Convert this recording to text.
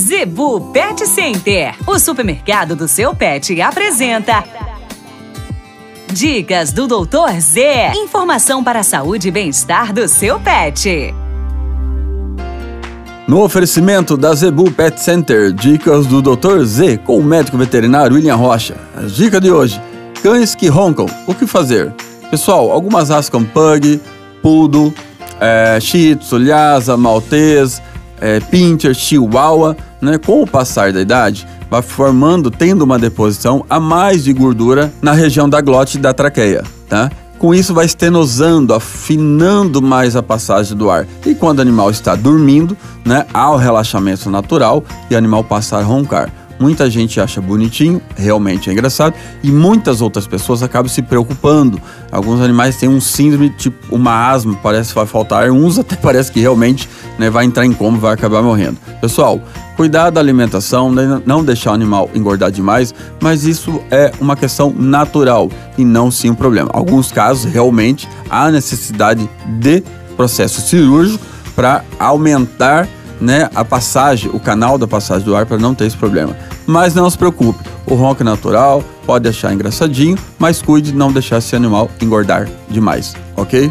Zebu Pet Center, o supermercado do seu pet, apresenta. Dicas do Doutor Z. Informação para a saúde e bem-estar do seu pet. No oferecimento da Zebu Pet Center, dicas do Dr. Z com o médico veterinário William Rocha. A dica de hoje: cães que roncam, o que fazer? Pessoal, algumas raças como Pug, Poodle, é, Shih Tzu, Lhasa, Maltese, é, Pinscher, Chihuahua, né, com o passar da idade, vai formando, tendo uma deposição a mais de gordura na região da glote e da traqueia, tá? Com isso vai estenosando, afinando mais a passagem do ar. E quando o animal está dormindo, né, há o relaxamento natural e o animal passa a roncar. Muita gente acha bonitinho, realmente é engraçado, e muitas outras pessoas acabam se preocupando. Alguns animais têm um síndrome, tipo uma asma, parece que vai faltar ar, uns até parece que realmente né, vai entrar em coma vai acabar morrendo. Pessoal, cuidar da alimentação, né, não deixar o animal engordar demais, mas isso é uma questão natural e não sim um problema. Alguns casos realmente há necessidade de processo cirúrgico para aumentar né, a passagem, o canal da passagem do ar para não ter esse problema. Mas não se preocupe, o ronco é natural, pode achar engraçadinho, mas cuide de não deixar esse animal engordar demais, ok?